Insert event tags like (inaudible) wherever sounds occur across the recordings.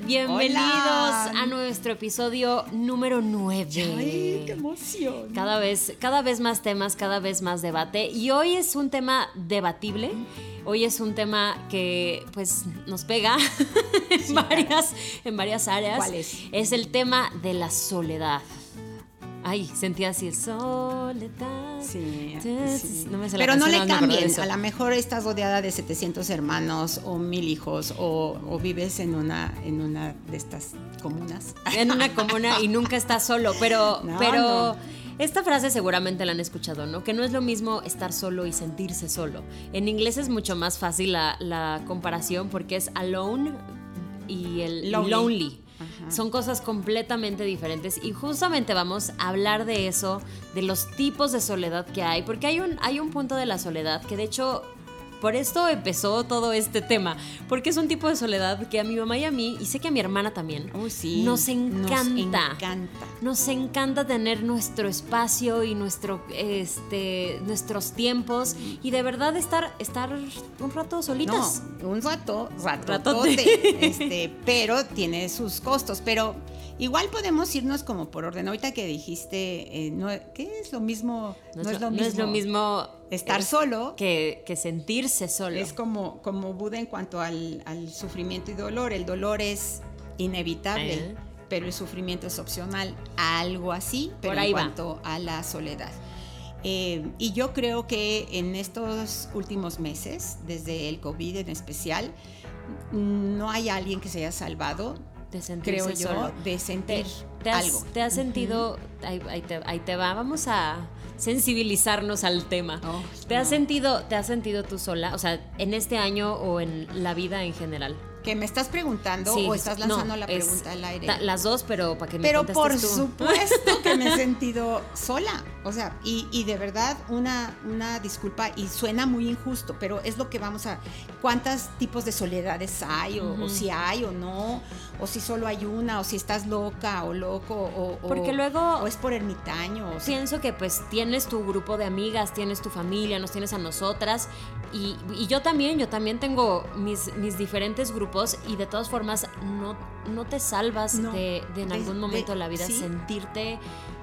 Bienvenidos a nuestro episodio número 9. ¡Ay, qué emoción! Cada vez, cada vez más temas, cada vez más debate. Y hoy es un tema debatible. Hoy es un tema que pues nos pega (laughs) en, varias, en varias áreas. ¿Cuál es? Es el tema de la soledad. Ay, sentía así el soledad. Sí, sí. No me la Pero no le cambien. A lo mejor estás rodeada de 700 hermanos o mil hijos o, o vives en una, en una de estas comunas. en una comuna y nunca estás solo, pero, (laughs) No, pero no. esta frase seguramente la han escuchado, ¿no? Que no es lo mismo estar solo y sentirse solo. En inglés es mucho más fácil la, la comparación porque es alone y el Lonely. lonely. Son cosas completamente diferentes y justamente vamos a hablar de eso, de los tipos de soledad que hay, porque hay un, hay un punto de la soledad que de hecho por esto empezó todo este tema, porque es un tipo de soledad que a mi mamá y a mí, y sé que a mi hermana también, Uy, sí. nos encanta. Nos encanta. Nos encanta tener nuestro espacio y nuestro, este, nuestros tiempos y de verdad estar, estar un rato solitas. No, un rato, ratote, este, pero tiene sus costos. Pero igual podemos irnos como por orden. Ahorita que dijiste, eh, no, ¿qué es lo mismo? No, es, lo, no es lo mismo estar eh, solo. que, que sentirse solo. Es como, como Buda en cuanto al, al sufrimiento y dolor. El dolor es inevitable, Eh. pero el sufrimiento es opcional. Algo así, pero Por ahí en va. cuanto a la soledad. Eh, y yo creo que en estos últimos meses, desde el COVID en especial, no hay alguien que se haya salvado, de sentirse creo yo, solo. de ¿Te, sentir te has, algo. te has sentido, ahí, ahí te, ahí te va, vamos a sensibilizarnos al tema. Oh, ¿Te has sentido, te has sentido tú sola, o sea, en este año o en la vida en general? ¿Que me estás preguntando Sí, o estás no, lanzando la es- pregunta al aire? Las dos, pero para que me Pero por tú. supuesto que me he sentido sola. O sea, y, y de verdad una, una disculpa y suena muy injusto, pero es lo que vamos a... ¿Cuántos tipos de soledades hay? O, o si hay o no, o si solo hay una, o si estás loca o loco, o, o- Porque luego- O es por ermitaño. O sea, Pienso que pues tienes tu grupo de amigas, tienes tu familia, nos tienes a nosotras y, y yo también, yo también tengo mis, mis diferentes grupos y de todas formas no, no te salvas No, de, de en algún momento de, de- la vida sí. sentirte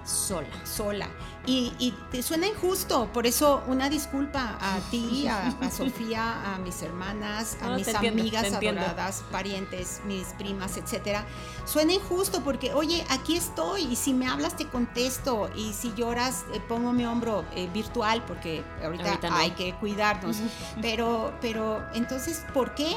sola. sola. Y, y te suena injusto, por eso una disculpa a ti, a, a (laughs) Sofía, a mis hermanas, a No, mis amigas te entiendo. adoradas, parientes, mis primas, etcétera. Suena injusto porque, oye, aquí estoy y si me hablas te contesto y si lloras eh, pongo mi hombro eh, virtual porque ahorita, Ahorita no. hay que cuidarnos. Pero, pero, entonces, ¿por qué?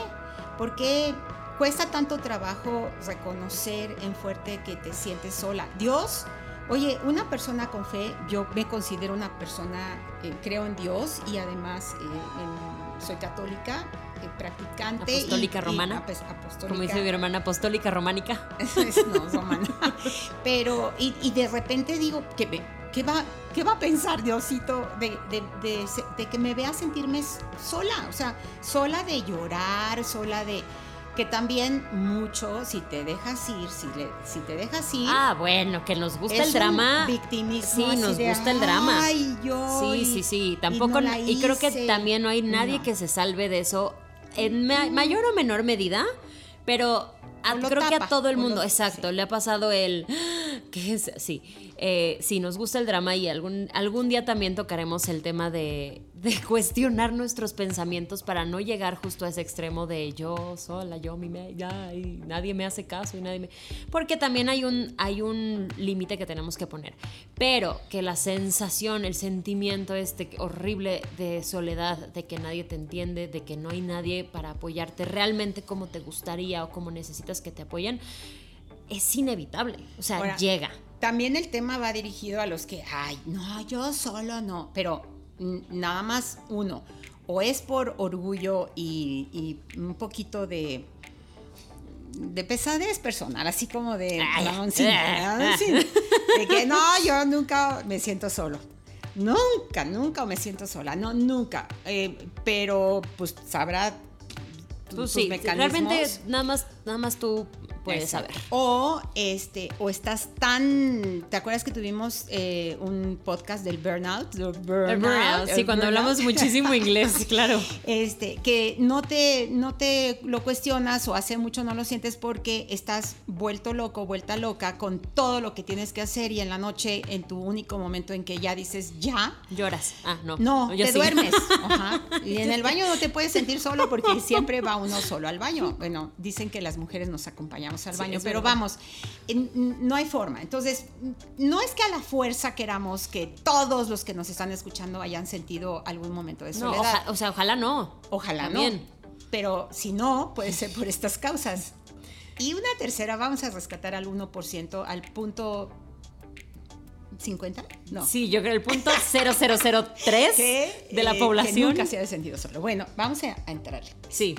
¿Por qué cuesta tanto trabajo reconocer en fuerte que te sientes sola? Dios, oye, una persona con fe, yo me considero una persona, eh, creo en Dios y además eh, en- soy católica, eh, practicante. y- Apostólica y romana. apostólica. Como dice mi hermana apostólica románica. (laughs) no, romana. Pero, y, y de repente digo, ¿qué, ve- qué va, ¿qué va a pensar Diosito de, de- de que me vea sentirme sola? O sea, sola de llorar, sola de... Que también mucho, si te dejas ir, si, le- si te dejas ir... Ah, bueno, que nos gusta el drama. victimismo Sí, nos de, gusta el drama. Ay, yo. Sí, sí, sí. y Tampoco. no Y, creo que hice". también no hay nadie No. que se salve de eso en ma- mayor o menor medida, pero a- creo que a todo el lo- mundo, exacto, sí. le ha pasado el. ¿Qué es? Sí. Eh, sí, nos gusta el drama y algún, algún día también tocaremos el tema de, de (laughs) cuestionar nuestros pensamientos para no llegar justo a ese extremo de yo sola, yo mi me, ya, y nadie me hace caso y nadie me. Porque también hay un, hay un límite que tenemos que poner. Pero que la sensación, el sentimiento este horrible de soledad, de que nadie te entiende, de que no hay nadie para apoyarte realmente como te gustaría o como necesitas que te apoyen, es inevitable. O sea, Ahora, llega. También el tema va dirigido a los que, ay, no, yo solo no, pero nada más uno. O es por orgullo y, y un poquito de de pesadez personal, así como de, Ay, ah. sí, (laughs) de que no, yo nunca me siento solo. Nunca, nunca me siento sola, no, nunca. Eh, pero pues sabrá tu- tus sí, mecanismos. realmente nada más, nada más tú puedes Exacto. saber. O este, o estás tan. ¿Te acuerdas que tuvimos eh, un podcast del burnout? Del El burnout, burnout, sí, el cuando burnout. hablamos muchísimo (laughs) inglés, claro. Este, que no te, no te lo cuestionas o hace mucho no lo sientes porque estás vuelto loco, vuelta loca con todo lo que tienes que hacer y en la noche, en tu único momento en que ya dices ya, Lloras. Ah, no. no, yo te sí. duermes. (laughs) Ajá. Y en el baño no te puedes sentir solo porque siempre va uno solo al baño. Bueno, dicen que las mujeres nos al baño, pero verdad. vamos, no hay forma. Entonces, no es que a la fuerza queramos que todos los que nos están escuchando hayan sentido algún momento de No, soledad. oja- o sea, ojalá no. Ojalá También. no. Pero si no, puede ser por estas causas. Y una tercera, vamos a rescatar al 1%, al punto 50, no. Sí, yo creo el punto 0003 (laughs) Que, de la eh, población. Que nunca se ha sentido solo. Bueno, vamos a, a entrarle. Sí.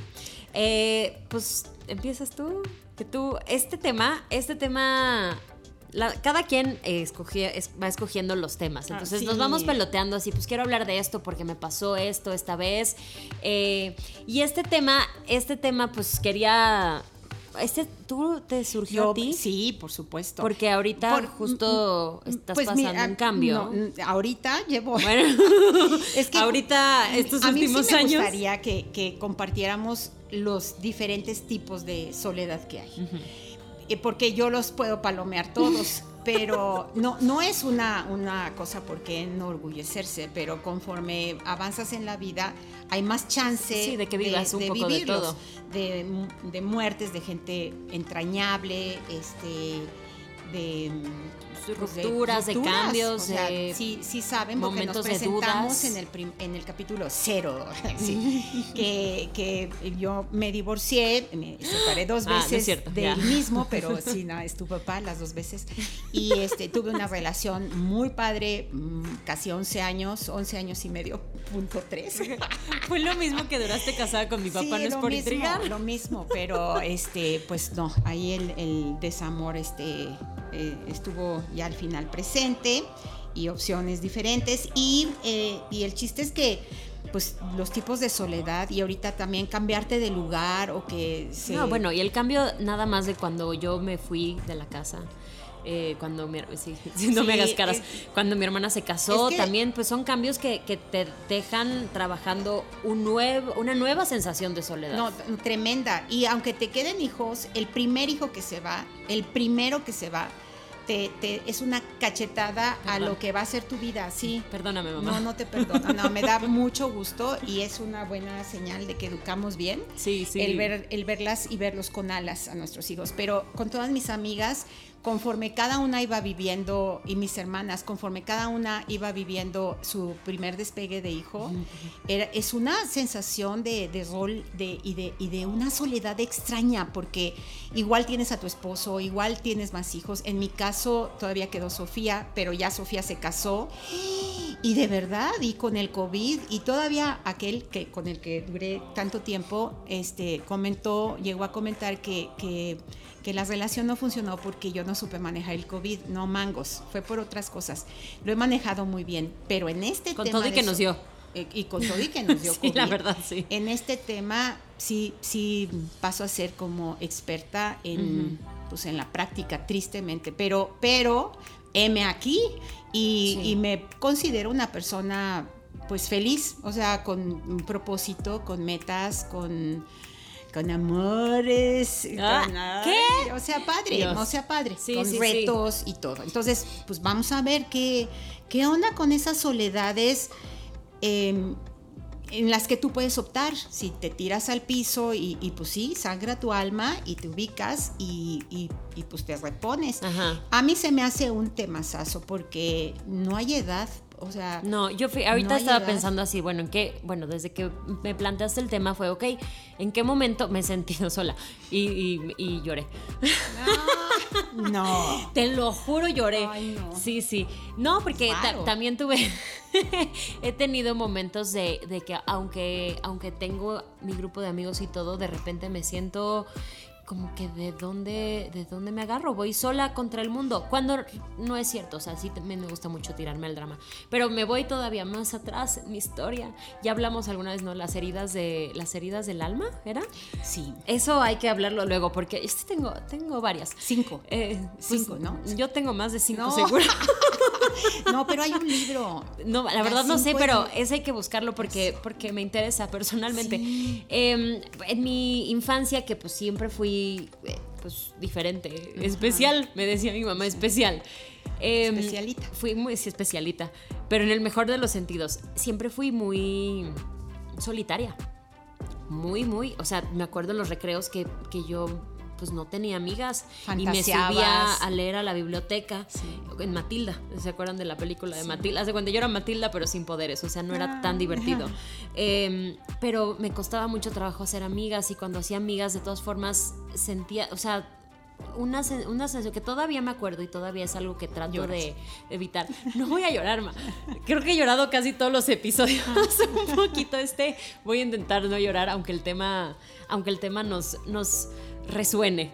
Eh, pues empiezas tú. Que tú, este tema, este tema. la- cada quien eh, escogía- es- va escogiendo los temas. Ah, Entonces sí. nos vamos peloteando así, pues quiero hablar de esto porque me pasó esto esta vez. Eh, y este tema, este tema, pues quería. Este, ¿tú te surgió a ti? sí, por supuesto. Porque ahorita Por- justo mm, estás pues pasando mira, un cambio. no, mm, ahorita llevo. Bueno, (laughs) (laughs) Es que ahorita estos a mí últimos sí me años. gustaría que, que compartiéramos los diferentes tipos de soledad que hay. Eh, Porque yo los puedo palomear todos, (laughs) pero no, no es una, una cosa por qué enorgullecerse, pero conforme avanzas en la vida hay más chance Sí, de que vivas un poco de vivirlos, todo. de, de muertes, de gente entrañable, este, de Rupturas, de cambios, o sea, de sí, sí saben porque nos presentamos en el en el capítulo cero, (laughs) sí, (laughs) que, que yo me divorcié, me separé dos Ah, no veces cierto, ya. mismo, pero (laughs) sí, no, es tu papá las dos veces. Y este, tuve una relación muy padre, mm, casi 11 años, 11 años y medio, punto 3. Fue lo mismo que duraste casada con mi papá, Sí, no es por mismo, intrigar. Lo mismo, pero este, pues no, ahí el, el desamor este, eh, estuvo ya al final presente y opciones diferentes. Y, eh, y el chiste es que pues los tipos de soledad y ahorita también cambiarte de lugar o que se... No, bueno, y el cambio nada más de cuando yo me fui de la casa. eh, cuando mi, sí, (laughs) sí, no me hagas caras, es- cuando mi hermana se casó, es que- también pues son cambios que, que te dejan trabajando un nuevo, una nueva sensación de soledad. No, tremenda. Y aunque te queden hijos, el primer hijo que se va, el primero que se va, te, te- es una cachetada a lo que va a ser tu vida, sí. Perdóname, mamá. No, no te perdono. No, me da (laughs) mucho gusto y es una buena señal de que educamos bien. Sí, sí. El, ver, el verlas y verlos con alas a nuestros hijos. Pero con todas mis amigas, conforme cada una iba viviendo, y mis hermanas, conforme cada una iba viviendo su primer despegue de hijo, era, es una sensación de, de rol de, y, de, y de una soledad extraña, porque igual tienes a tu esposo, igual tienes más hijos. En mi caso todavía quedó Sofía, pero ya Sofía se casó. Y de verdad, y con el COVID, y todavía aquel que con el que duré tanto tiempo, este, comentó, llegó a comentar que, que, que la relación no funcionó porque yo no supe manejar el COVID, no mangos, fue por otras cosas. Lo he manejado muy bien, pero en este Con tema. todo y que nos dio. eh, Y con todo y que nos dio (laughs) Sí, COVID. la verdad, sí. En este tema sí, sí paso a ser como experta en, pues, en la práctica, tristemente, pero, pero heme aquí y, Sí. y me considero una persona pues feliz, o sea, con un propósito, con metas, con, con amores, Ah, con- ¿qué? ay, o sea, padre, Dios. o sea, padre, Sí, con sí, sí. retos y todo. Entonces, pues vamos a ver qué, qué onda con esas soledades eh, en las que tú puedes optar. Si te tiras al piso y, y, pues sí, sangra tu alma y te ubicas y, y- y, pues te repones. Ajá. A mí se me hace un temazazo porque no hay edad, o sea... No, yo fui, ahorita No estaba pensando así, bueno, en qué, bueno, desde que me planteaste el tema fue, ok, ¿en qué momento me he sentido (laughs) sola? Y, y- y lloré. No. (laughs) Te lo juro, lloré. Ay, no. Sí, sí. No, porque también tuve, (laughs) he tenido momentos de, de que aunque, aunque tengo mi grupo de amigos y todo, de repente me siento como que de dónde, de dónde me agarro, voy sola contra el mundo. Cuando no es cierto, o sea, sí me gusta mucho tirarme al drama, pero me voy todavía más atrás en mi historia. Ya hablamos alguna vez, ¿no? Las heridas de las heridas del alma, ¿era? Sí. Eso hay que hablarlo luego porque este tengo tengo varias. Cinco. Eh, cinco, ¿no? Yo tengo más de cinco, seguro. (laughs) (laughs) no, pero hay un libro. No, la verdad no sé, pero ese hay que buscarlo porque, porque me interesa personalmente. Em, en mi infancia, que pues siempre fui eh, pues diferente, especial, me decía mi mamá, especial. Em, especialita. Fui muy especialita, pero en el mejor de los sentidos. Siempre fui muy solitaria. Muy, muy. O sea, me acuerdo en los recreos que, que yo pues no tenía amigas y me subía a leer a la biblioteca en Matilda. ¿Se acuerdan de la película de Matilda? Hace cuando yo era Matilda, pero sin poderes, o sea, no era tan ah, divertido. (laughs) Em, pero me costaba mucho trabajo hacer amigas y cuando hacía amigas, de todas formas, sentía, o sea, una, una sensación que todavía me acuerdo y todavía es algo que trato de evitar. No voy a llorar, ma. Creo que he llorado casi todos los episodios. (laughs) Un poquito este. Voy a intentar no llorar, aunque el tema, aunque el tema nos, nos resuene.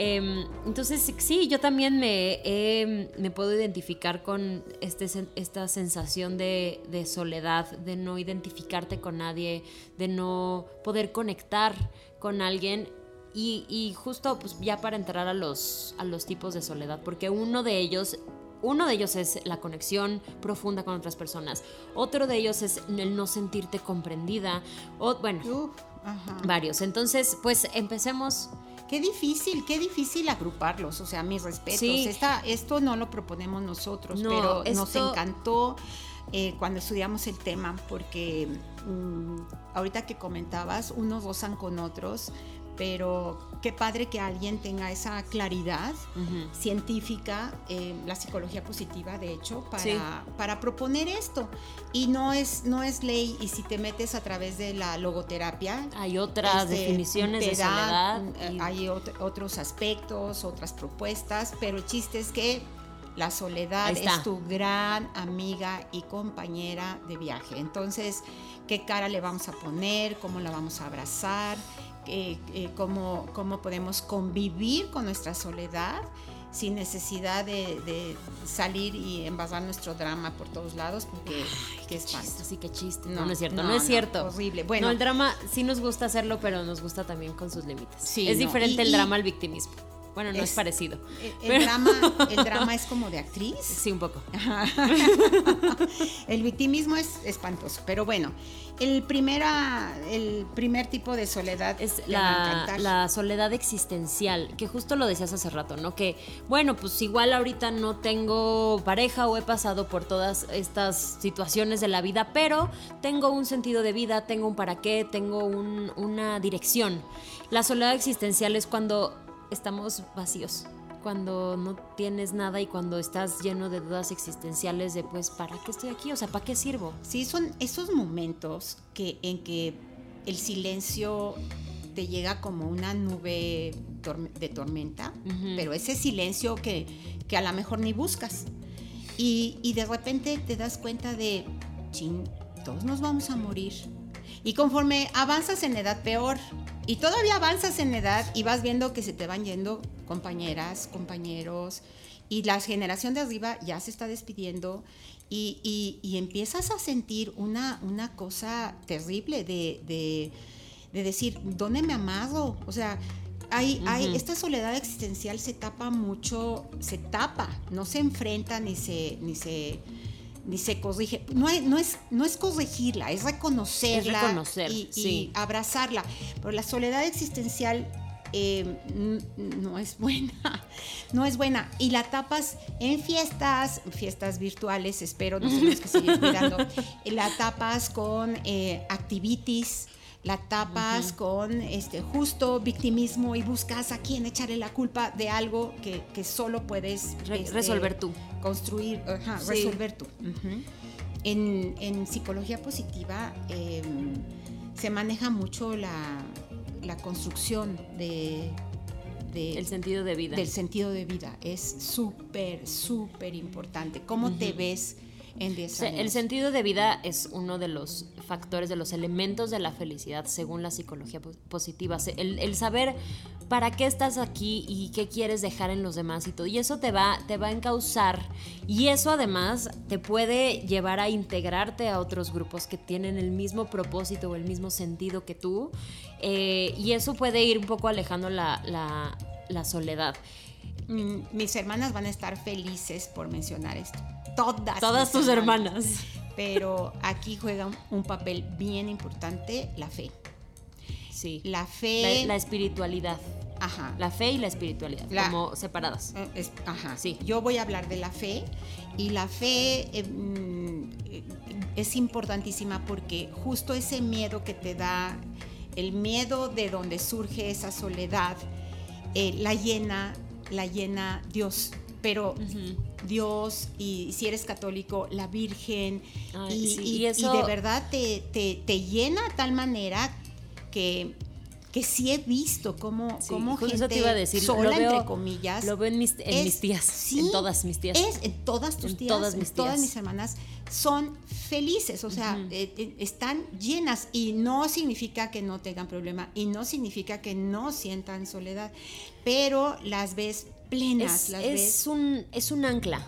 Em, entonces, sí, yo también me, me puedo identificar con este, esta sensación de, soledad, de no identificarte con nadie, de no poder conectar con alguien. Y, justo pues, ya para entrar a los, a los tipos de soledad, porque uno de ellos uno de ellos es la conexión profunda con otras personas. Otro de ellos es el no sentirte comprendida. O, bueno, varios. Entonces, pues empecemos Qué difícil, qué difícil agruparlos, o sea, mis respetos. Esta, esto no lo proponemos nosotros, pero nos encantó eh, cuando estudiamos el tema, porque mm, ahorita que comentabas, unos gozan con otros, pero qué padre que alguien tenga esa claridad científica, eh, la psicología positiva, de hecho, para, para proponer esto. Y no es, no es ley, y si te metes a través de la logoterapia, hay otras este, definiciones de soledad. Eh, hay otros aspectos, otras propuestas, pero el chiste es que la soledad es tu gran amiga y compañera de viaje. Entonces, ¿qué cara le vamos a poner? ¿Cómo la vamos a abrazar? Eh, eh, cómo, cómo, podemos convivir con nuestra soledad sin necesidad de, salir y envasar nuestro drama por todos lados, porque qué, es chiste, sí, qué chiste. No, no, es cierto, no, es cierto. horrible. Bueno, el drama sí nos gusta hacerlo, pero nos gusta también con sus límites. Sí, es diferente el drama al victimismo. Bueno, no es, parecido. El, drama, (laughs) el drama es como de actriz. Sí, un poco. (laughs) el victimismo es espantoso, pero bueno, el, primera, el primer tipo de soledad es la, la, soledad existencial, que justo lo decías hace rato, ¿no? Que, bueno, pues igual ahorita no tengo pareja o he pasado por todas estas situaciones de la vida, pero tengo un sentido de vida, tengo un para qué, tengo una dirección. La soledad existencial es cuando estamos vacíos, cuando no tienes nada y cuando estás lleno de dudas existenciales de pues, ¿para qué estoy aquí? O sea, ¿para qué sirvo? Sí, son esos momentos que, en que el silencio te llega como una nube de tormenta, pero ese silencio que, que, a lo mejor ni buscas. Y, y de repente te das cuenta de, ching, todos nos vamos a morir y conforme avanzas en edad, peor. Y todavía avanzas en edad y vas viendo que se te van yendo compañeras, compañeros, y la generación de arriba ya se está despidiendo y, empiezas a sentir una, una cosa terrible de, decir, ¿dónde me amado? O sea, hay, hay, esta soledad existencial se tapa mucho, se tapa, no se enfrenta ni se, ni se ni se corrige. No, no, es, no es corregirla, es reconocerla y, abrazarla. Pero la soledad existencial eh, no es buena, (laughs) no es buena. Y la tapas en fiestas, fiestas virtuales, espero, no tenemos que seguir (laughs) cuidando. La tapas con eh, activities la tapas con este justo victimismo y buscas a quién echarle la culpa de algo que, solo puedes este, resolver tú. Construir, resolver tú. en, psicología positiva em, se maneja mucho la, construcción de, el sentido de vida. Del sentido de vida. Es súper, súper importante. ¿Cómo te ves? El sentido de vida es uno de los factores, de los elementos de la felicidad según la psicología positiva. El, saber para qué estás aquí y qué quieres dejar en los demás y todo. Y eso te va, te va a encauzar. Y eso además te puede llevar a integrarte a otros grupos que tienen el mismo propósito o el mismo sentido que tú. Eh, y eso puede ir un poco alejando la, la soledad. Mis hermanas van a estar felices por mencionar esto. Todas. Todas tus hermanas. Pero aquí juega un papel bien importante la fe. Sí. La fe. La, espiritualidad. Ajá. La fe y la espiritualidad, como separadas. Eh, ajá. Sí. Yo voy a hablar de la fe y la fe eh, mm, es importantísima porque justo ese miedo que te da, el miedo de donde surge esa soledad, eh, la llena la llena Dios, pero Dios y si eres católico, la Virgen, y, de verdad te, te, llena de tal manera que que sí he visto cómo, cómo gente te iba a decir. sola, entre comillas. Lo veo en mis, tías, en todas mis tías. Es, en todas tus tías, todas mis, todas mis hermanas, son felices, o sea, eh, eh, están llenas y no significa que no tengan problema y no significa que no sientan soledad, pero las ves plenas, es, las es Un, es un ancla.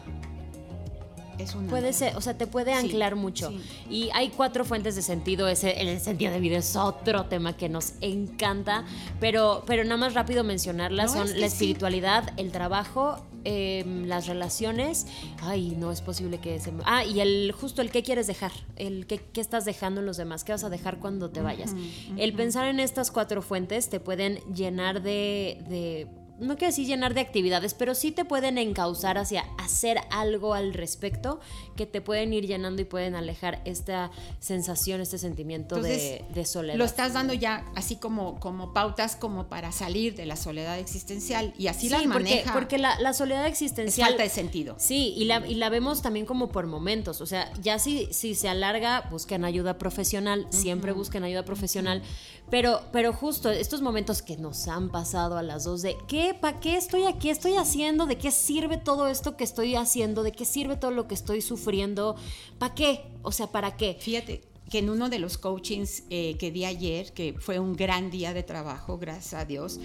Puede ser, o sea, te puede anclar mucho. Y hay cuatro fuentes de sentido. Ese, el sentido de vida es otro tema que nos encanta. Pero, pero nada más rápido mencionarlas son la espiritualidad, el trabajo, em, las relaciones. Ay, no es posible que se. Ah, y el justo el qué quieres dejar. El qué, qué estás dejando en los demás. ¿Qué vas a dejar cuando te vayas? El pensar en estas cuatro fuentes te pueden llenar de no quiero decir llenar de actividades, pero sí te pueden encauzar hacia hacer algo al respecto que te pueden ir llenando y pueden alejar esta sensación, este sentimiento de, soledad. Lo estás dando ya así como, como pautas como para salir de la soledad existencial y así la maneja. Porque, porque la, soledad existencial... falta de sentido. Sí, y la, y la vemos también como por momentos. O sea, ya si, si se alarga, busquen ayuda profesional, siempre busquen ayuda profesional. Pero, pero justo estos momentos que nos han pasado a las dos de ¿qué? ¿Para qué estoy aquí? ¿Estoy haciendo? ¿De qué sirve todo esto que estoy haciendo? ¿De qué sirve todo lo que estoy sufriendo? ¿Para qué? O sea, ¿para qué? Fíjate que en uno de los coachings eh, que di ayer, que fue un gran día de trabajo, gracias a Dios,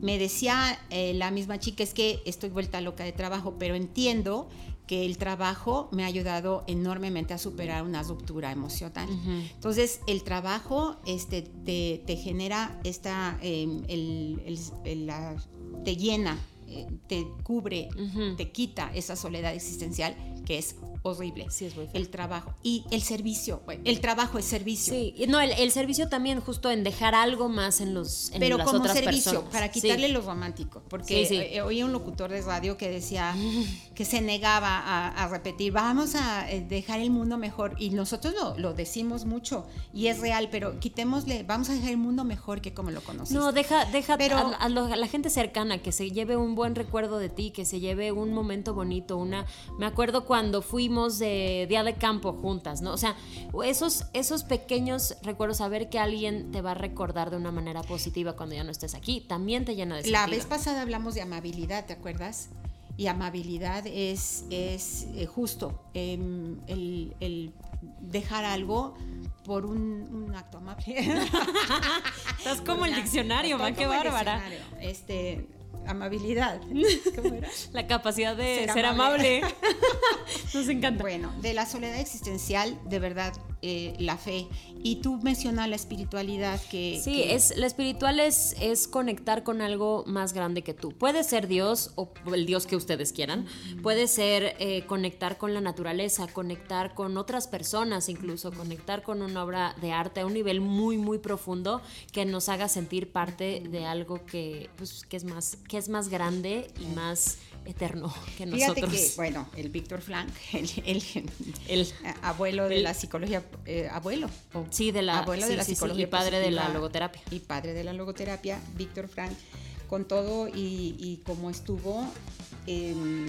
me decía eh, la misma chica, es que estoy vuelta loca de trabajo, pero entiendo que el trabajo me ha ayudado enormemente a superar una ruptura emocional. Entonces, el trabajo este, te, genera esta, em, te llena, eh, te cubre, te quita esa soledad existencial que es horrible. Sí, es muy El trabajo. Y el servicio, el trabajo es servicio. Sí, no, el, servicio también justo en dejar algo más en los en Pero como servicio, para quitarle lo romántico. Porque eh, oí un locutor de radio que decía (laughs) que se negaba a, repetir, vamos a eh, dejar el mundo mejor. Y nosotros lo, lo, decimos mucho y es real, pero quitémosle, vamos a dejar el mundo mejor que como lo conociste. No, deja, deja pero, a, la gente cercana que se lleve un buen recuerdo de ti, que se lleve un momento bonito, una... Me acuerdo cuando fui de día de campo juntas, ¿no? O sea, esos, esos pequeños recuerdos, saber que alguien te va a recordar de una manera positiva cuando ya no estés aquí, también te llena de sentido. La vez pasada hablamos de amabilidad, ¿te acuerdas? Y amabilidad es, es eh, justo em, el, dejar algo por un, acto amable. (laughs) (laughs) Estás como el diccionario, man, qué bárbara. Este, amabilidad. (laughs) ¿Cómo era? La capacidad de ser, amable. (laughs) Nos encanta. Bueno, de la soledad existencial, de verdad, eh, la fe. Y tú mencionas la espiritualidad que... Sí, Es, la espiritual es, es conectar con algo más grande que tú. Puede ser Dios o el Dios que ustedes quieran. Puede ser eh, conectar con la naturaleza, conectar con otras personas, incluso conectar con una obra de arte a un nivel muy, muy profundo que nos haga sentir parte de algo que, pues, que, es, más, que es más grande y más eterno que nosotros. Fíjate que, bueno, el Víctor Frank, (laughs) el, el, abuelo de la psicología, eh, abuelo. sí, de la, abuelo de la psicología. y padre de la logoterapia. Y padre de la logoterapia, Víctor Frank, con todo y, y como estuvo, em,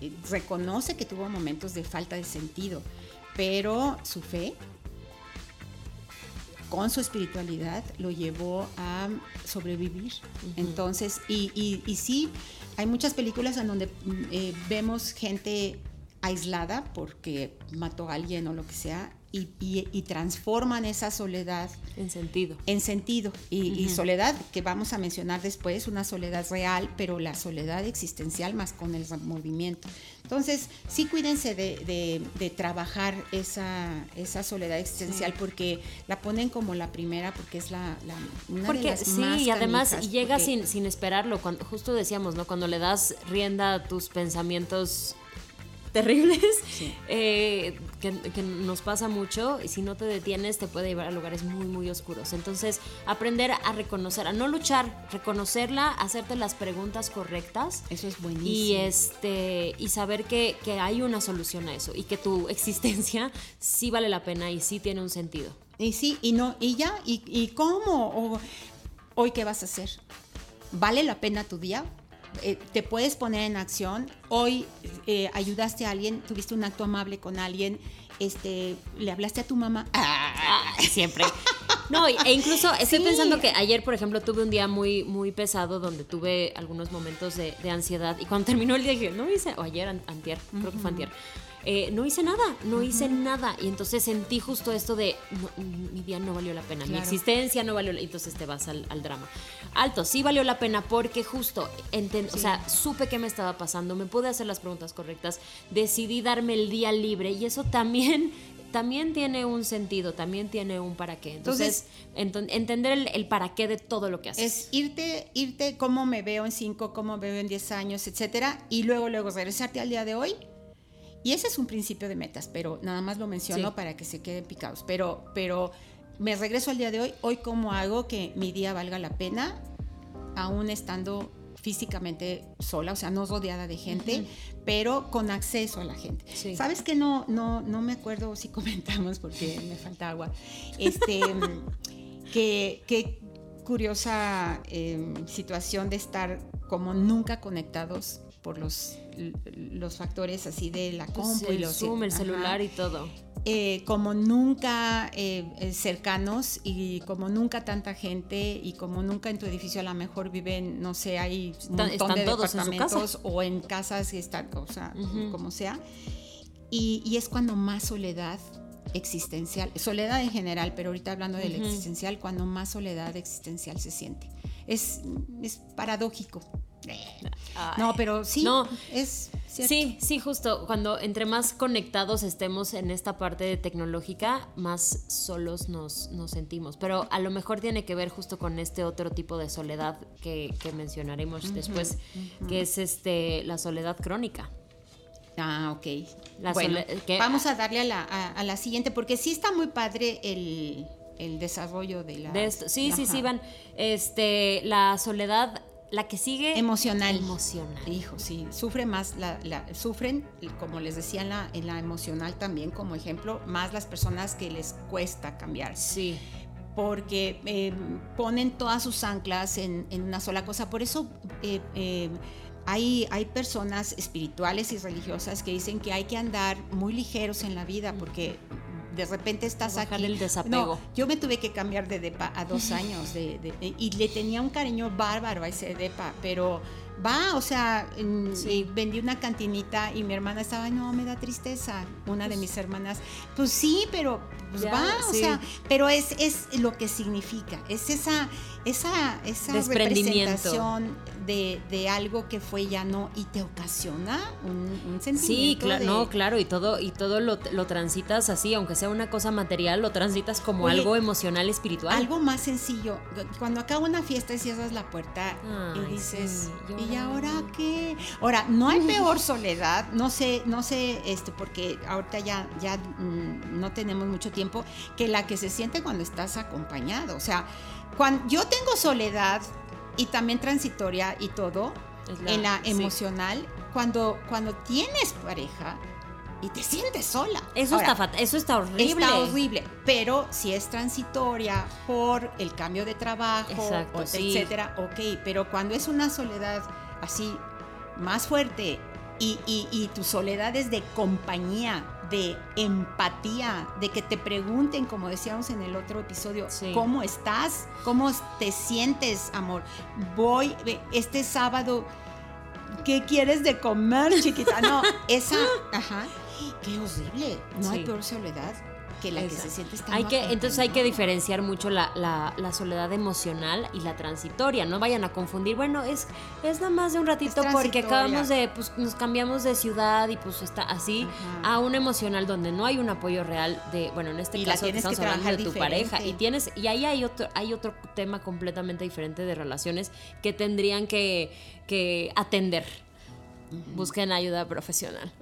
eh, reconoce que tuvo momentos de falta de sentido, pero su fe con su espiritualidad lo llevó a sobrevivir. Entonces, y, y, y, sí, hay muchas películas en donde mm, eh, vemos gente aislada porque mató a alguien o lo que sea y, transforman esa soledad en sentido. En sentido. Y, soledad, que vamos a mencionar después, una soledad real, pero la soledad existencial más con el movimiento. Entonces, sí cuídense de, trabajar esa, esa soledad existencial porque la ponen como la primera, porque es la, una porque, de las sí, y además llega sin, sin esperarlo. Cuando, justo decíamos, ¿no? Cuando le das rienda a tus pensamientos terribles eh, que, nos pasa mucho y si no te detienes te puede llevar a lugares muy muy oscuros. Entonces aprender a reconocer a no luchar reconocerla hacerte las preguntas correctas. Eso es buenísimo. y este y saber que, hay una solución a eso y que tu (laughs) existencia sí vale la pena y sí tiene un sentido. Y sí y no y ya y, y cómo o, hoy qué vas a hacer. Vale la pena tu día eh, te puedes poner en acción. Hoy eh, ayudaste a alguien, tuviste un acto amable con alguien, este, le hablaste a tu mamá. (laughs) Ah, siempre. No, e incluso estoy pensando que ayer, por ejemplo, tuve un día muy, muy pesado donde tuve algunos momentos de, ansiedad y cuando terminó el día dije, no hice, o ayer, antier, creo que fue antier eh, no hice nada, no hice nada. Y entonces sentí justo esto de, mi día no valió la pena, mi existencia no valió la Entonces te vas al, drama. Alto, sí valió la pena porque justo, o sea, supe qué me estaba pasando, me pude hacer las preguntas correctas, decidí darme el día libre y eso también (laughs) también tiene un sentido, también tiene un para qué. Entonces, entender el, el, para qué de todo lo que haces. Es irte, irte cómo me veo en cinco, cómo me veo en 10 años, etcétera, y luego, luego regresarte al día de hoy y ese es un principio de metas, pero nada más lo menciono para que se queden picados. Pero, pero me regreso al día de hoy. Hoy, ¿cómo hago que mi día valga la pena? Aún estando físicamente sola, o sea, no rodeada de gente, pero con acceso a la gente. ¿Sabes que no, no, no me acuerdo si (laughs) comentamos porque me falta agua? Este, (laughs) que, curiosa em, situación de estar como nunca conectados por los los factores así de la pues compu y los Zoom, el celular y todo. Eh, como nunca eh, eh, cercanos y como nunca tanta gente y como nunca en tu edificio a lo mejor viven, no sé, hay un montón de departamentos o en casas y están, o sea, como sea. Y, y, es cuando más soledad existencial, soledad en general, pero ahorita hablando del existencial, cuando más soledad existencial se siente. Es, es paradójico. No, pero sí, no, es Sí, sí, justo. Cuando entre más conectados estemos en esta parte tecnológica, más solos nos, nos sentimos. Pero a lo mejor tiene que ver justo con este otro tipo de soledad que, mencionaremos después, que es este la soledad crónica. Ah, ok. bueno, vamos a darle a la, a, la, siguiente, porque sí está muy padre el, desarrollo de la... Sí, sí, sí, van. Este, la soledad la que sigue. Emocional. Emocional. Hijo, sí. Sufre más, la, sufren, como les decía en la, en la emocional también, como ejemplo, más las personas que les cuesta cambiar. Sí. Porque eh, ponen todas sus anclas en, una sola cosa. Por eso eh, eh, hay, hay personas espirituales y religiosas que dicen que hay que andar muy ligeros en la vida porque de repente estás aquí. el desapego. yo me tuve que cambiar de depa a dos años de, y le tenía un cariño bárbaro a ese depa, pero va, o sea, vendí una cantinita y mi hermana estaba, no, me da tristeza, una de pues mis hermanas, pues sí, pero pues va, o sea, pero es, es lo que significa, es esa, esa, esa representación de, de, algo que fue ya no y te ocasiona un, sentimiento. Sí, claro, no, claro, y todo, y todo lo, lo, transitas así, aunque sea una cosa material, lo transitas como algo emocional, espiritual. Algo más sencillo, cuando acaba una fiesta y cierras la puerta y dices, ¿y ahora qué? Ahora, no hay peor soledad, no sé, no sé, este, porque ahorita ya, ya mm, no tenemos mucho tiempo, que la que se siente cuando estás acompañado. O sea, cuando yo tengo soledad y también transitoria y todo, en la emocional, cuando, cuando tienes pareja y te sientes sola. Eso, está, eso está horrible. Está horrible, pero si es transitoria por el cambio de trabajo, etcétera, ok, pero cuando es una soledad así más fuerte y, y tu soledad es de compañía, de empatía, de que te pregunten, como decíamos en el otro episodio, ¿cómo estás? ¿Cómo te sientes, amor? Voy, este sábado, ¿qué quieres de comer, chiquita? No, esa, (laughs) ajá, qué horrible, no hay peor soledad. que la que se siente hay que Entonces hay que diferenciar mucho la, la- la soledad emocional y la transitoria. No vayan a confundir, bueno, es, es nada más de un ratito porque acabamos de, pues nos cambiamos de ciudad y pues está así, Ajá. a un emocional donde no hay un apoyo real de, bueno, en este Y caso tienes que estamos hablando de tu pareja y tienes, y ahí hay otro, hay otro tema completamente diferente de relaciones que tendrían que, que atender. Busquen ayuda profesional.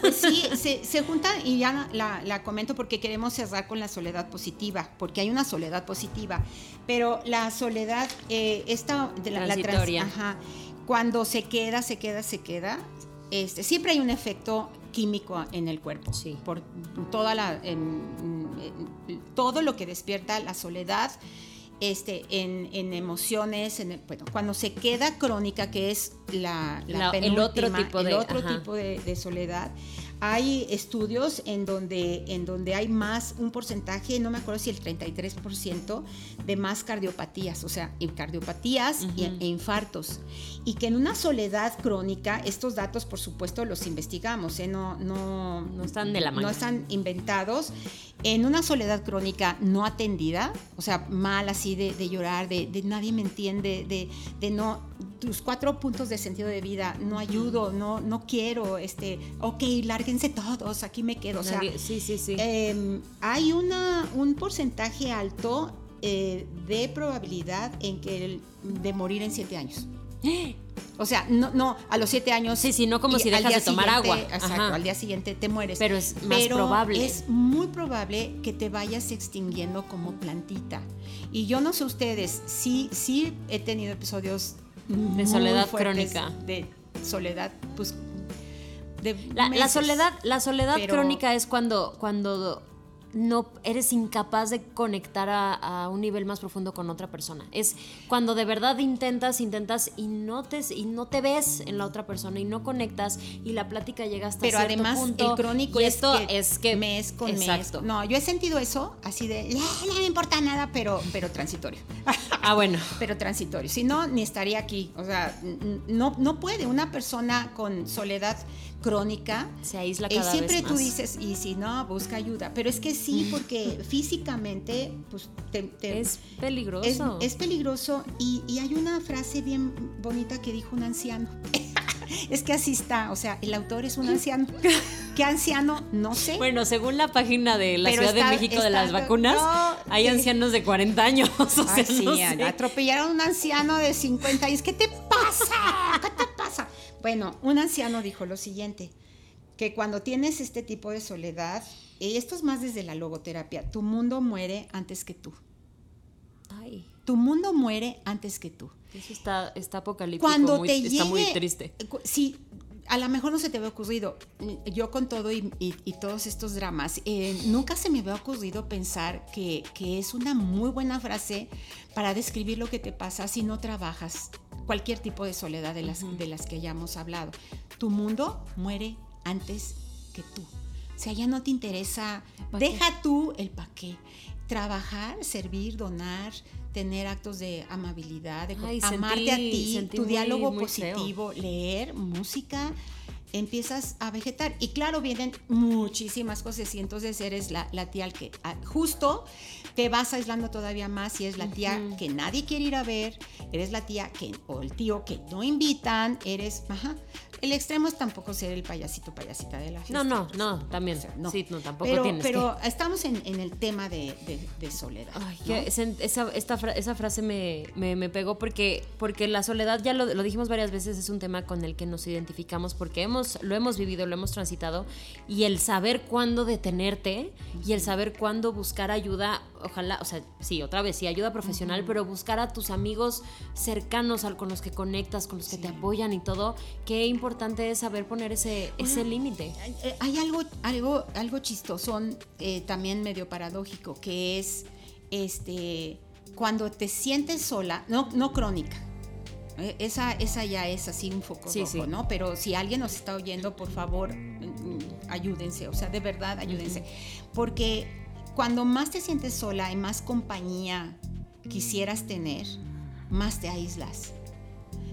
Pues sí, (laughs) se, se juntan y ya la, la comento porque queremos cerrar con la soledad positiva, porque hay una soledad positiva, pero la soledad, eh, esta de la, la trans- Transitoria. ajá, cuando se queda, se queda, se queda, este, siempre hay un efecto químico en el cuerpo, Sí. por toda la, en- en- todo lo que despierta la soledad. Este, en, en emociones, en, bueno, cuando se queda crónica, que es la, la La- el otro tipo el de- otro ajá. tipo de, de soledad. Hay estudios en donde, en donde hay más, un porcentaje, no me acuerdo si el 33% de más cardiopatías, o sea, cardiopatías y- Ujú. e infartos. Y que en una soledad crónica, estos datos por supuesto los investigamos, ¿eh? no, no, No están de la mano. No están inventados. En una soledad crónica no atendida, o sea, mal así de, de llorar, de, de nadie me entiende, de, de no, tus cuatro puntos de sentido de vida, no ayudo, no, no quiero, este, ok, lárguense todos, aquí me quedo. O sea, sí, sí, sí. eh, hay una, un porcentaje alto eh, de probabilidad en que el- de morir en siete años. O sea, no, no, a los siete años. Sí, sí, no como si dejas de tomar agua. Exacto, Ajá. al día siguiente te mueres. Pero es más Pero probable. Es muy probable que te vayas extinguiendo como plantita. Y yo no sé ustedes, sí, sí he tenido episodios muy soledad crónica. De soledad, pues. De La, soledad, la soledad Pero- crónica es cuando, cuando no eres incapaz de conectar a, a un nivel más profundo con otra persona. Es cuando de verdad intentas, intentas y no te, y no te ves en la otra persona y no conectas y la plática llega hasta Pero cierto además punto. el crónico y es esto que es que mes con exacto. mes. No, yo he sentido eso así de "Ah, no me importa nada, pero pero transitorio. (laughs) Ah, bueno. pero transitorio. Si no, ni estaría aquí. O sea, no, no puede. Una persona con soledad crónica. Se aísla cada siempre vez tú más. dices, y si no, busca ayuda. Pero es que sí, porque físicamente, pues te, te- Es peligroso. es peligroso. Y, y hay una frase bien bonita que dijo un anciano. (laughs) es que así está. O sea, el autor es un anciano. (laughs) ¿Qué anciano? No sé. Bueno, según la página de la Pero Ciudad está- de México de las vacunas, no, hay sí. ancianos de 40 años. (laughs) O sea, Ay, sí, no sé. atropellaron a un anciano de 50 años. ¿Qué te pasa? ¿Qué te pasa? Bueno, un anciano dijo lo siguiente, que cuando tienes este tipo de soledad, y esto es más desde la logoterapia, tu mundo muere antes que tú. Ay, Tu mundo muere antes que tú. eso está, está apocalíptico. Cuando muy- te está llegue, muy triste. Sí, a lo mejor no se te había ocurrido. Yo con todo y, y- y todos estos dramas, eh, nunca se me había ocurrido pensar que, que es una muy buena frase para describir lo que te pasa si no trabajas cualquier tipo de soledad de las, de las que hayamos hablado. Tu mundo muere antes que tú. O sea, ya no te interesa, deja tú el pa' qué. Trabajar, servir, donar, tener actos de amabilidad, de Ay, amarte a ti, tu muy- diálogo muy feo. positivo, leer música, empiezas a vegetar. Y claro, vienen muchísimas cosas y entonces eres la, la tía al que ah, justo te vas aislando todavía más y es la tía Ujú. que nadie quiere ir a ver, eres la tía que, o el tío que no invitan, eres, ajá. El extremo es tampoco ser el payasito, payasita de la fiesta. No, no, no, también. O sea, no. Sí, no, tampoco pero, tienes pero estamos en, en el tema de, de- de soledad. que... Ay, ¿no? que esa, esta fra- esa frase me, me- me pegó porque, porque la soledad, ya lo, lo dijimos varias veces, es un tema con el que nos identificamos porque hemos, lo hemos vivido, lo hemos transitado y el saber cuándo detenerte y el saber cuándo buscar ayuda, ojalá, o sea, sí, otra vez, sí, ayuda profesional, pero buscar a tus amigos cercanos al, con los que conectas, con los que te apoyan y todo, qué importante es saber poner ese, ese límite. Eh, Hay algo, algo, algo chistoso, eh, también medio paradójico, que es este cuando te sientes sola, no, no crónica. Eh, Esa, esa ya es así un foco Sí, rojo, sí. ¿no? Pero si alguien nos está oyendo, por favor, mm, mm, ayúdense, o sea, de verdad, ayúdense. Porque cuando más te sientes sola y más compañía quisieras tener, más te aíslas.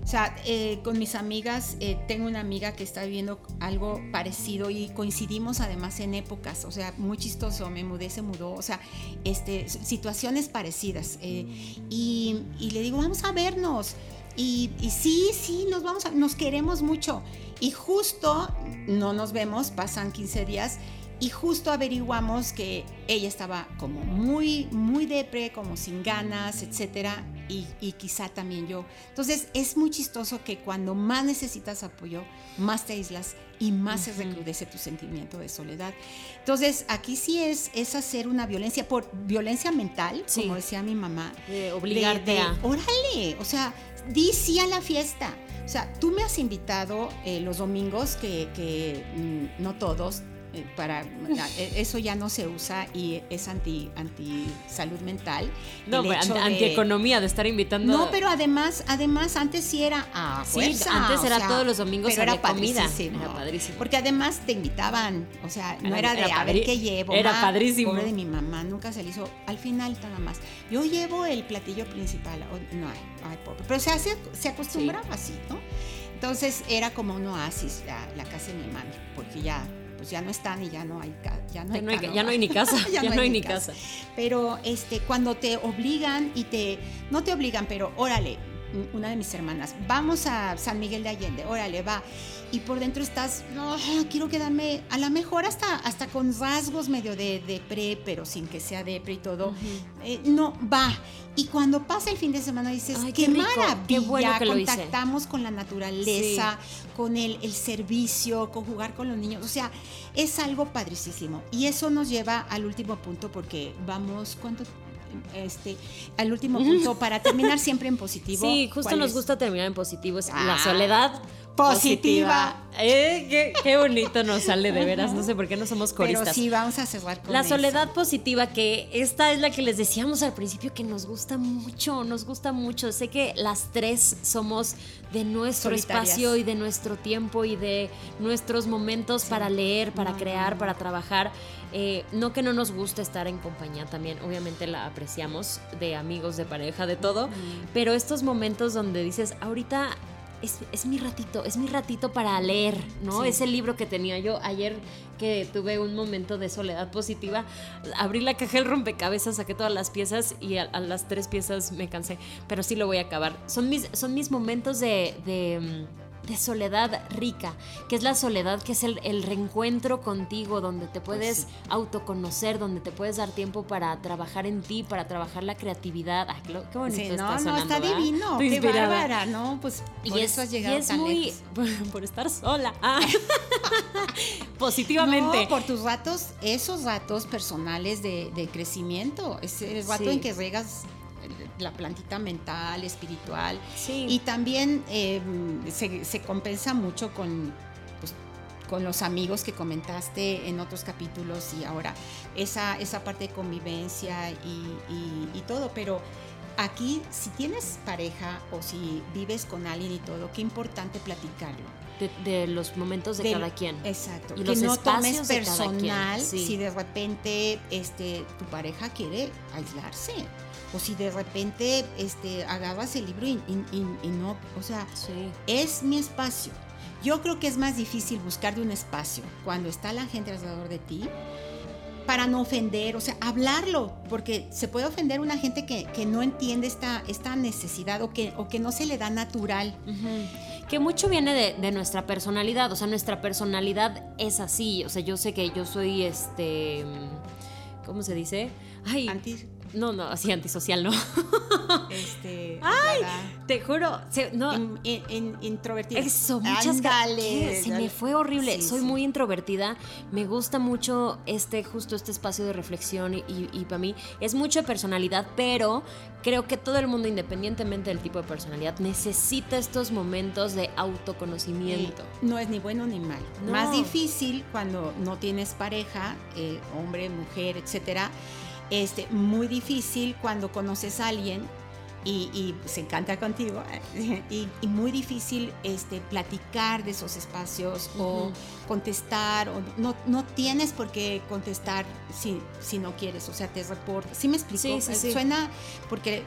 O sea, eh, con mis amigas, eh, tengo una amiga que está viviendo algo parecido y coincidimos además en épocas, o sea, muy chistoso, me mudé, se mudó, o sea, este, situaciones parecidas. Eh, y, y, le digo, vamos a vernos. Y, y, sí, sí, nos vamos a, nos queremos mucho. Y justo no nos vemos, pasan 15 días y justo averiguamos que ella estaba como muy, muy depre, como sin ganas, etcétera, y, y, quizá también yo. Entonces es muy chistoso que cuando más necesitas apoyo, más te aíslas y más se recrudece tu sentimiento de soledad. Entonces aquí sí es, es hacer una violencia, por violencia mental, sí. como decía mi mamá. De obligarte de, de, a... Órale, o sea, di sí a la fiesta. O sea, tú me has invitado eh, los domingos, que, que mm, no todos, para e, eso ya no se usa y es anti anti salud mental. No pero de, antieconomía de estar invitando no pero además además antes sí era a fuerza, sí, antes era sea, todos los domingos pero era comida era padrísimo. Porque además te invitaban o sea no era, Era de a ver qué llevo era ma, padrísimo. pobre de mi mamá nunca se le hizo al final nada más. Yo llevo el platillo principal o- no ay, ay, pobre pero se hace se acostumbraba así no entonces era como un oasis la, la casa de mi mami porque ya pues ya no están y ya no hay ya no ya hay, no hay, ya no hay ni casa (laughs) ya, no hay ni casa, pero este cuando te obligan y te no te obligan pero órale una de mis hermanas vamos a San Miguel de Allende órale va y por dentro estás no quiero quedarme a lo mejor hasta hasta con rasgos medio de depre pero sin que sea depre y todo eh, no va. Y cuando pasa el fin de semana dices Ay, qué, qué maravilla qué bueno que lo hice". contactamos con la naturaleza con el, el servicio con jugar con los niños o sea es algo padricísimo. Y eso nos lleva al último punto porque vamos cuánto este al último punto para terminar siempre en (laughs) positivo sí justo ¿cuál nos es? gusta terminar en positivo es Ah, la soledad positiva. Eh, qué, qué bonito nos sale de veras no sé por qué no somos pero coristas sí vamos a cerrar con La eso. soledad positiva, que esta es la que les decíamos al principio que nos gusta mucho, nos gusta mucho. Sé que las tres somos de nuestro Solitarias. espacio y de nuestro tiempo y de nuestros momentos para leer, para No, crear, para trabajar. Eh, no que no nos guste estar en compañía también, obviamente la apreciamos de amigos, de pareja, de todo, pero estos momentos donde dices, ahorita es, es mi ratito, es mi ratito para leer, ¿no? Sí. Ese libro que tenía yo ayer que tuve un momento de soledad positiva, abrí la caja del rompecabezas, saqué todas las piezas y a, a las tres piezas me cansé, pero sí lo voy a acabar. Son mis, son mis momentos de, de, mm, de soledad rica, que es la soledad, que es el, el reencuentro contigo, donde te puedes sí. autoconocer, donde te puedes dar tiempo para trabajar en ti, para trabajar la creatividad. Ay, qué, qué bonito Sí, está no, no, sonando, está ¿verdad? divino, qué bárbara, ¿no? Pues por y eso es, has llegado y es tan muy lejos. (laughs) por, por estar sola (laughs) Ah. (laughs) positivamente No, por tus ratos, esos ratos personales de, de crecimiento, ese rato Sí. en que regas la plantita mental, espiritual, sí y también eh, se, se compensa mucho con, pues, con los amigos que comentaste en otros capítulos y ahora esa, esa parte de convivencia y, y- y todo, pero aquí si tienes pareja o si vives con alguien y todo, qué importante platicarlo. de, de los momentos de cada quien Exacto. Y que los no tomes personal sí. si de repente este, tu pareja quiere aislarse. O si de repente este, agarras el libro y, y- y- y no, o sea, sí es mi espacio. Yo creo que es más difícil buscar de un espacio cuando está la gente alrededor de ti para no ofender, o sea, hablarlo, porque se puede ofender una gente que, que no entiende esta, esta necesidad o que, o que no se le da natural. Que mucho viene de, de nuestra personalidad, o sea, nuestra personalidad es así, o sea, yo sé que yo soy este, ¿cómo se dice? Ay, no, no, así antisocial, no. este, Ay. Te juro, se- no, In- in- in- introvertida. Eso, muchas gracias. Se me fue horrible. Sí, Soy sí. muy introvertida. Me gusta mucho este, justo este espacio de reflexión y, y, para mí es mucho de personalidad, pero creo que todo el mundo, independientemente del tipo de personalidad, necesita estos momentos de autoconocimiento. No es ni bueno ni malo. No. Más difícil cuando no tienes pareja, eh, hombre, mujer, etcétera. Este, muy difícil cuando conoces a alguien y, y se encanta contigo. (laughs) Y, y muy difícil este, platicar de esos espacios o contestar. O no, no tienes por qué contestar si, si no quieres. O sea, te reportas. ¿Sí me explico? Sí, sí, sí. Suena porque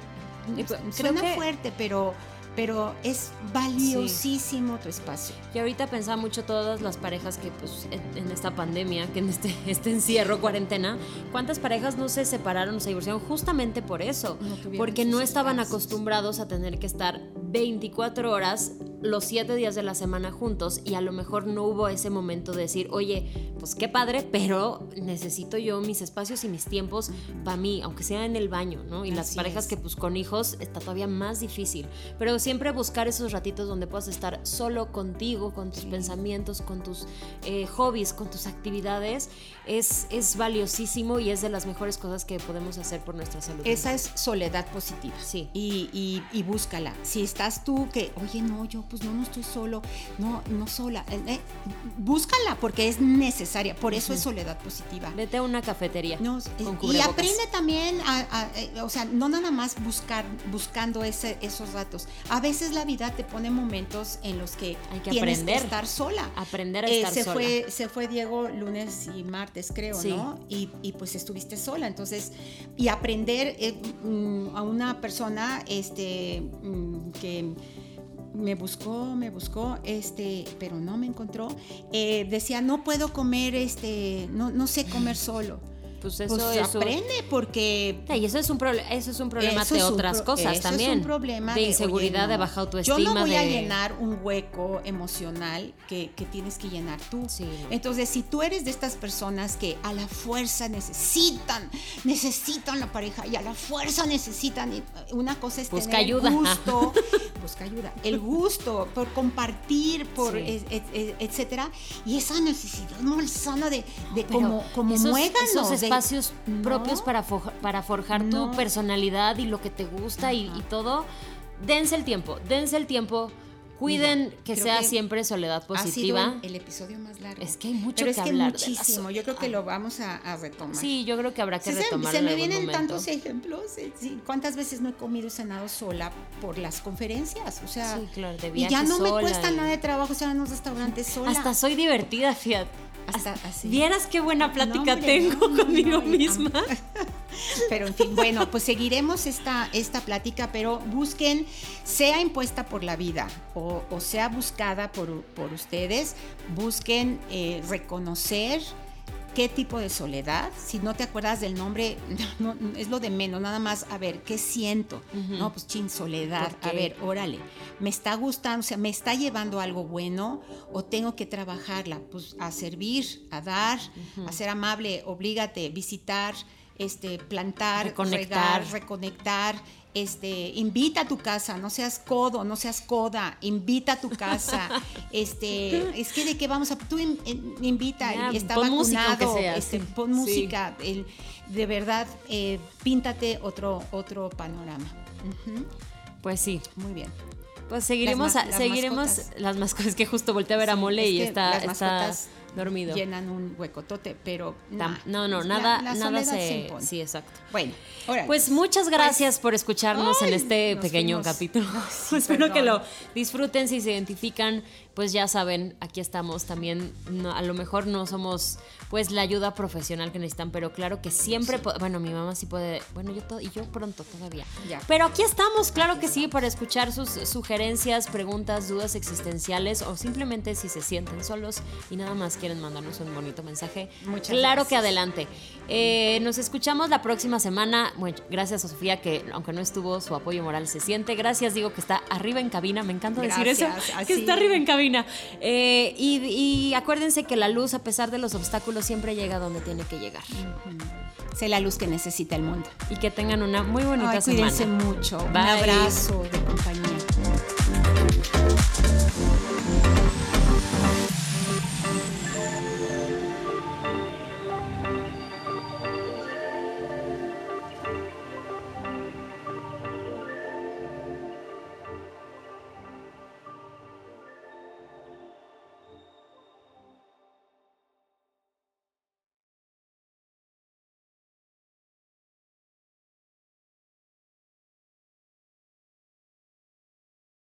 pues, creo suena que- fuerte, pero pero es valiosísimo tu espacio. Y ahorita pensaba mucho todas las parejas que pues en, esta pandemia, que en este, (laughs) este encierro, cuarentena, ¿cuántas parejas no se separaron o se divorciaron justamente por eso? porque no estaban acostumbrados a tener que estar 24 horas los siete días de la semana juntos y a lo mejor no hubo ese momento de decir, oye, pues qué padre, pero necesito yo mis espacios y mis tiempos para mí, aunque sea en el baño, ¿no? Y las parejas que pues con hijos está todavía más difícil, pero siempre buscar esos ratitos donde puedas estar solo contigo, con tus pensamientos, con tus eh, hobbies, con tus actividades, es, es valiosísimo y es de las mejores cosas que podemos hacer por nuestra salud. Esa es soledad positiva. Sí. Y, y, y búscala. Si estás tú que, oye, no, yo pues no, no estoy solo, no, no sola. Eh, eh, búscala porque es necesaria, por eso es soledad positiva. Vete a una cafetería. No, y aprende también, a, eh, o sea, no nada más buscar, buscando ese, esos datos. A veces la vida te pone momentos en los que, Hay que tienes aprender. que estar sola. Aprender a estar se sola. Fue, se fue Diego lunes y martes, creo, ¿no? Y, y, pues estuviste sola. Entonces, y aprender mm, a una persona este, mm, que me buscó, me buscó, este, pero no me encontró. Eh, decía, no puedo comer, este, no, no sé comer solo. Pues eso, pues aprende porque y eso es un problema eso es un problema de otras cosas también es un problema de inseguridad de, baja autoestima yo no voy a llenar un hueco emocional que, que tienes que llenar tú. Entonces si tú eres de estas personas que a la fuerza necesitan necesitan la pareja y a la fuerza necesitan una cosa es busca ayuda. el gusto (laughs) busca ayuda el gusto por compartir por etcétera y esa necesidad sana de, de como como muéganos espacios propios para, para forjar tu personalidad y lo que te gusta y, y, todo, dense el tiempo, dense el tiempo Cuiden que sea siempre soledad positiva. Ha sido el episodio más largo. Es que hay mucho Pero es que, muchísimo. yo creo que lo vamos a, retomar. Sí, yo creo que habrá que retomar. Se, me vienen tantos ejemplos. Eh, ¿Cuántas veces no he comido y cenado sola por las conferencias? O sea, sí, claro, de y ya no me cuesta nada de trabajo sea, en los restaurantes sola. Hasta soy divertida, fíjate. Hasta así. Vieras qué buena plática tengo conmigo misma. Pero en fin, bueno, pues seguiremos esta, esta plática, pero busquen, sea impuesta por la vida o, sea buscada por, ustedes, busquen eh, reconocer qué tipo de soledad. Si no te acuerdas del nombre, (laughs) es lo de menos, nada más, a ver, ¿qué siento? No, pues chin, soledad. A ver, órale, ¿me está gustando? O sea, ¿me está llevando algo bueno o tengo que trabajarla? Pues a servir, a dar, a ser amable, oblígate, visitar, este, plantar, reconectar. regar, reconectar, este, invita a tu casa, no seas codo, no seas coda, invita a tu casa, (laughs) este, es que de qué vamos a, tú invita, y está pon vacunado, música este, pon música, de verdad, eh, píntate otro, otro panorama. Pues sí. Muy bien. Pues seguiremos, seguiremos las mascotas, que justo volteé a ver a Mole y está, está dormido. Llenan un huecotote, pero no, no, nada, nada se, sí, exacto. Bueno, pues muchas gracias pues, por escucharnos en este pequeño capítulo. (laughs) Espero que lo disfruten si se identifican pues ya saben, aquí estamos también. a lo mejor no somos pues la ayuda profesional que necesitan, pero claro que siempre, bueno, mi mamá sí puede, bueno, yo todo, y yo pronto todavía. Pero aquí estamos, claro que sí, para escuchar sus sugerencias, preguntas, dudas existenciales o simplemente si se sienten solos y nada más quieren mandarnos un bonito mensaje. Muchas claro que adelante. Eh, nos escuchamos la próxima semana. Bueno, gracias a Sofía que aunque no estuvo, su apoyo moral se siente. Gracias, digo que está arriba en cabina. Me encanta decir eso. Que está arriba en cabina eh, y, acuérdense que la luz, a pesar de los obstáculos, siempre llega donde tiene que llegar. Sé la luz que necesita el mundo. Y que tengan una muy bonita semana. Cuídense mucho. Un abrazo de compañía.